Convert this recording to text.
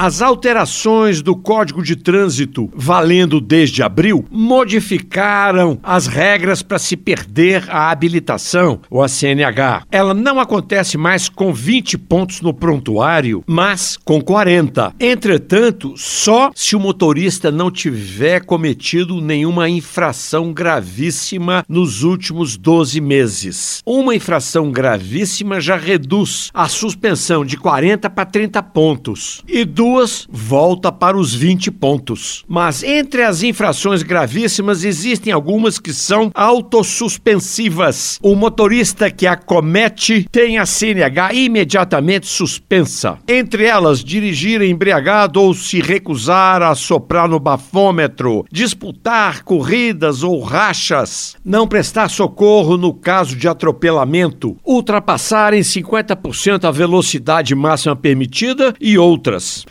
As alterações do Código de Trânsito, valendo desde abril, modificaram as regras para se perder a habilitação, ou a CNH. Ela não acontece mais com 20 pontos no prontuário, mas com 40. Entretanto, só se o motorista não tiver cometido nenhuma infração gravíssima nos últimos 12 meses. Uma infração gravíssima já reduz a suspensão de 40 para 30 pontos e duas volta para os 20 pontos. Mas entre as infrações gravíssimas existem algumas que são autossuspensivas. O motorista que a comete tem a CNH imediatamente suspensa. Entre elas, dirigir embriagado ou se recusar a soprar no bafômetro, disputar corridas ou rachas, não prestar socorro no caso de atropelamento, ultrapassar em 50% a velocidade máxima permitida e outras.